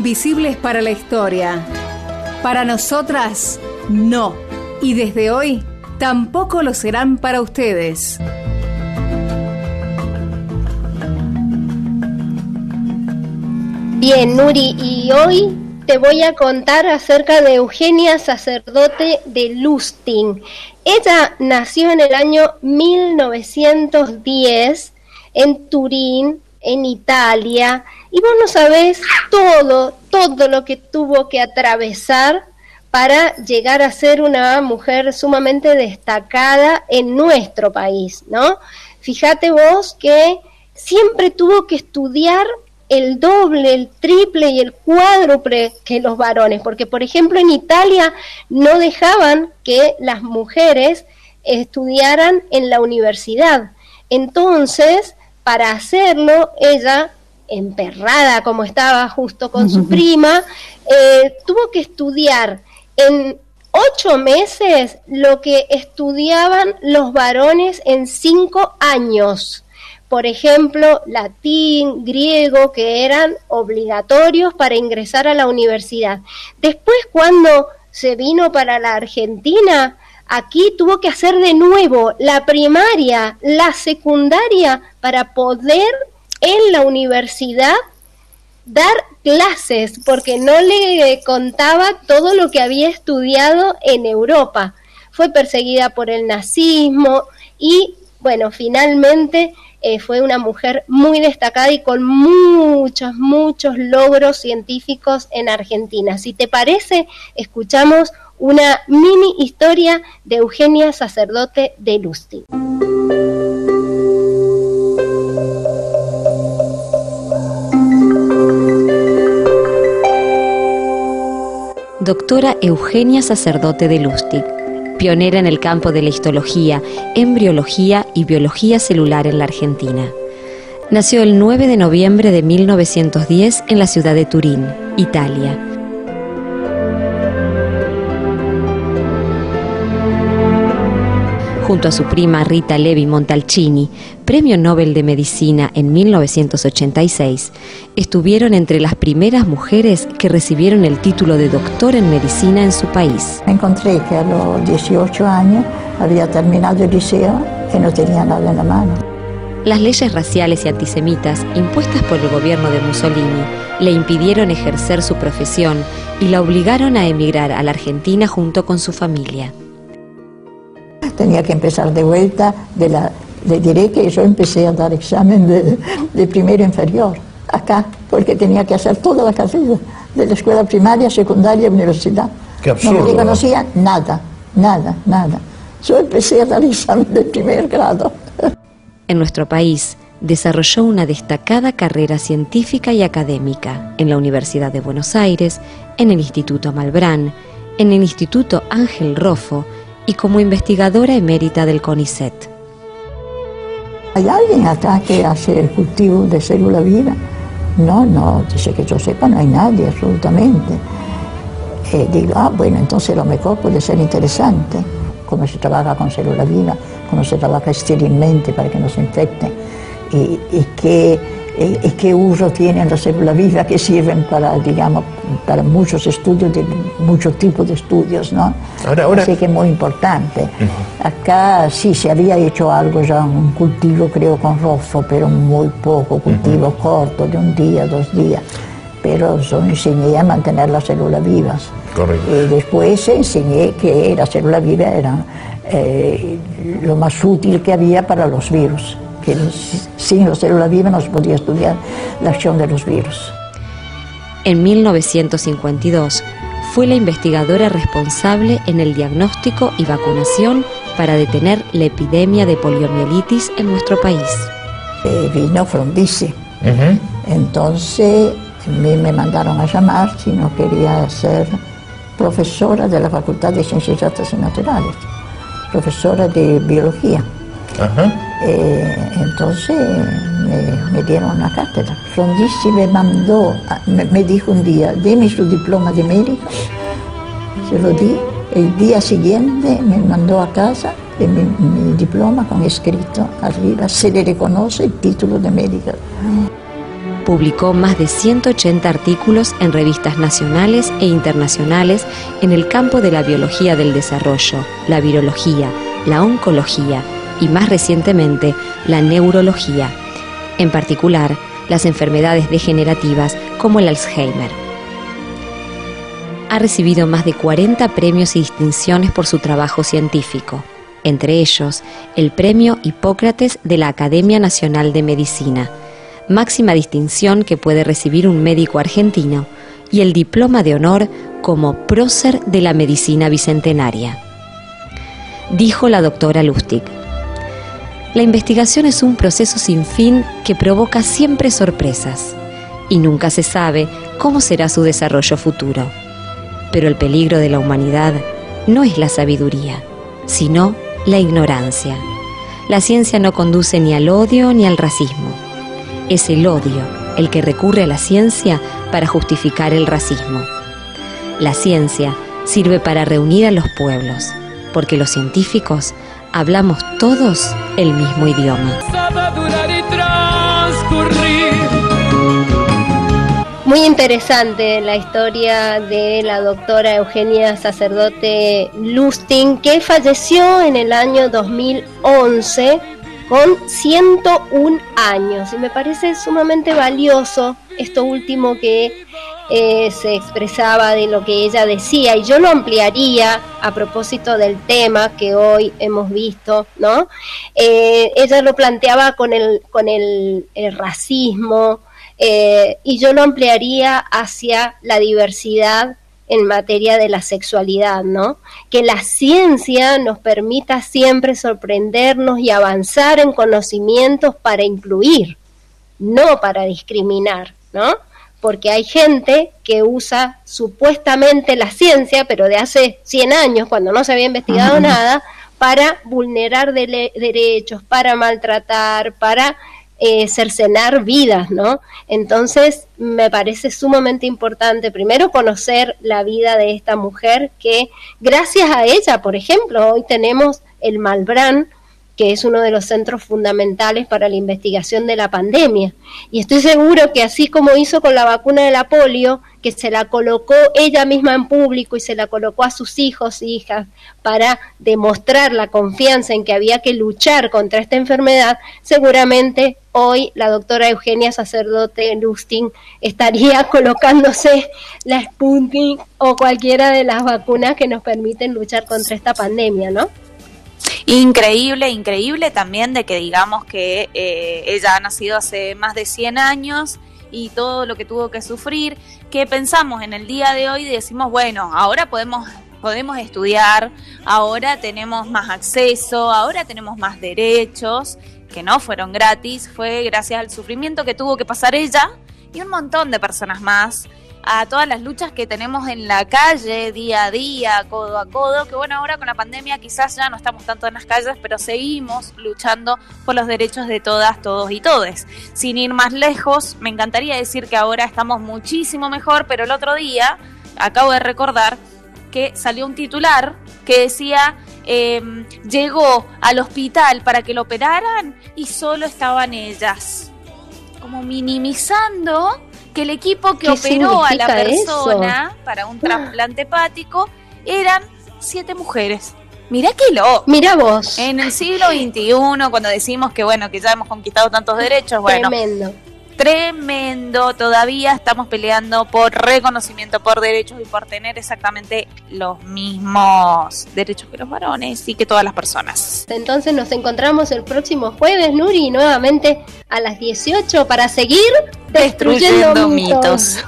invisibles para la historia. Para nosotras, no. Y desde hoy, tampoco lo serán para ustedes. Bien, Nuri, y hoy te voy a contar acerca de Eugenia Sacerdote de Lustig. Ella nació en el año 1910 en Turín, en Italia, y vos no sabés todo, todo lo que tuvo que atravesar para llegar a ser una mujer sumamente destacada en nuestro país, ¿no? Fíjate vos que siempre tuvo que estudiar el doble, el triple y el cuádruple que los varones, porque por ejemplo en Italia no dejaban que las mujeres estudiaran en la universidad. Entonces, para hacerlo, ella, emperrada como estaba justo con su prima, eh, tuvo que estudiar en ocho meses lo que estudiaban los varones en cinco años. Por ejemplo, latín, griego, que eran obligatorios para ingresar a la universidad. Después, cuando se vino para la Argentina, aquí tuvo que hacer de nuevo la primaria, la secundaria, para poder en la universidad dar clases, porque no le contaba todo lo que había estudiado en Europa. Fue perseguida por el nazismo y, bueno, finalmente eh, fue una mujer muy destacada y con muchos, muchos logros científicos en Argentina. Si te parece, escuchamos una mini historia de Eugenia Sacerdote de Lustig. Doctora Eugenia Sacerdote de Lustig, pionera en el campo de la histología, embriología y biología celular en la Argentina. Nació el 9 de noviembre de 1910 en la ciudad de Turín, Italia junto a su prima Rita Levi Montalcini, Premio Nobel de Medicina en 1986, estuvieron entre las primeras mujeres que recibieron el título de doctor en medicina en su país. Encontré que a los 18 años había terminado el liceo y no tenía nada en la mano. Las leyes raciales y antisemitas impuestas por el gobierno de Mussolini le impidieron ejercer su profesión y la obligaron a emigrar a la Argentina junto con su familia tenía que empezar de vuelta, de la, le diré que yo empecé a dar examen de, primero inferior, acá, porque tenía que hacer toda la carrera, de la escuela primaria, secundaria universidad. Qué absurdo, no me conocía nada, nada, nada. Yo empecé a dar examen de primer grado. En nuestro país, desarrolló una destacada carrera científica y académica en la Universidad de Buenos Aires, en el Instituto Malbrán, en el Instituto Ángel Rofo y como investigadora emérita del CONICET. ¿Hay alguien acá que hace el cultivo de célula viva? No, no, dice que yo sepa, no hay nadie absolutamente. Eh, digo, ah, bueno, entonces lo mejor puede ser interesante, cómo se trabaja con célula viva, cómo se trabaja esterilmente para que no se infecte, y, que y qué uso tienen las células vivas que sirven para, digamos, para muchos estudios, de muchos tipos de estudios, ¿no? Ahora, ahora... Así que es muy importante. Acá sí se había hecho algo ya, un cultivo creo con rofo, pero muy poco, cultivo corto, de un día, dos días. Pero yo enseñé a mantener las células vivas. Correcto. Y después enseñé que las células vivas eran eh, lo más útil que había para los virus que sin las células vivas no se podía estudiar la acción de los virus. En 1952 fue la investigadora responsable en el diagnóstico y vacunación para detener la epidemia de poliomielitis en nuestro país. Eh, vino Frondizi. Entonces me, me mandaron a llamar si no quería ser profesora de la Facultad de Ciencias y Naturales, profesora de biología. Eh, entonces me, dieron una cátedra. Frondizi me mandó, me, dijo un día, deme su diploma de médico. Se lo di. El día siguiente me mandó a casa mi, diploma con escrito arriba, se le reconoce el título de médico. publicó más de 180 artículos en revistas nacionales e internacionales en el campo de la biología del desarrollo, la virología, la oncología y más recientemente la neurología, en particular las enfermedades degenerativas como el Alzheimer. Ha recibido más de 40 premios y distinciones por su trabajo científico, entre ellos el Premio Hipócrates de la Academia Nacional de Medicina, máxima distinción que puede recibir un médico argentino, y el diploma de honor como prócer de la medicina bicentenaria. Dijo la doctora Lustig. La investigación es un proceso sin fin que provoca siempre sorpresas y nunca se sabe cómo será su desarrollo futuro. Pero el peligro de la humanidad no es la sabiduría, sino la ignorancia. La ciencia no conduce ni al odio ni al racismo es el odio el que recurre a la ciencia para justificar el racismo. La ciencia sirve para reunir a los pueblos, porque los científicos hablamos todos el mismo idioma. Muy interesante la historia de la doctora Eugenia Sacerdote Lustin, que falleció en el año 2011 con 101 años. Y me parece sumamente valioso esto último que eh, se expresaba de lo que ella decía. Y yo lo ampliaría a propósito del tema que hoy hemos visto, ¿no? Eh, ella lo planteaba con el, con el, racismo. Eh, y yo lo ampliaría hacia la diversidad en materia de la sexualidad, ¿no? Que la ciencia nos permita siempre sorprendernos y avanzar en conocimientos para incluir, no para discriminar, ¿no? Porque hay gente que usa supuestamente la ciencia, pero de hace 100 años, cuando no se había investigado nada, para vulnerar derechos, para maltratar, para eh, cercenar vidas, ¿no? Entonces, me parece sumamente importante, primero, conocer la vida de esta mujer que, gracias a ella, por ejemplo, hoy tenemos el Malbrán, que es uno de los centros fundamentales para la investigación de la pandemia. Y estoy seguro que así como hizo con la vacuna de la polio, que se la colocó ella misma en público y se la colocó a sus hijos e hijas para demostrar la confianza en que había que luchar contra esta enfermedad, seguramente hoy la doctora Eugenia Sacerdote Lustin estaría colocándose la Sputnik o cualquiera de las vacunas que nos permiten luchar contra esta pandemia, ¿no? Increíble, increíble también de que digamos que eh, ella ha nacido hace más de 100 años y todo lo que tuvo que sufrir, que pensamos en el día de hoy y decimos, bueno, ahora podemos podemos estudiar, ahora tenemos más acceso, ahora tenemos más derechos, que no fueron gratis, fue gracias al sufrimiento que tuvo que pasar ella y un montón de personas más a todas las luchas que tenemos en la calle día a día, codo a codo, que bueno, ahora con la pandemia quizás ya no estamos tanto en las calles, pero seguimos luchando por los derechos de todas, todos y todes. Sin ir más lejos, me encantaría decir que ahora estamos muchísimo mejor, pero el otro día acabo de recordar que salió un titular que decía em, llegó al hospital para que lo operaran y solo estaban ellas. Como minimizando que el equipo que operó a la persona para un trasplante hepático eran siete mujeres. Mirá que lo. Mira vos. En el siglo XXI, cuando decimos que bueno, que ya hemos conquistado tantos derechos, bueno. Tremendo. Tremendo. Todavía estamos peleando por reconocimiento, por derechos y por tener exactamente los mismos derechos que los varones y que todas las personas. Entonces nos encontramos el próximo jueves, Nuri, nuevamente a las 18 para seguir destruyendo, mitos.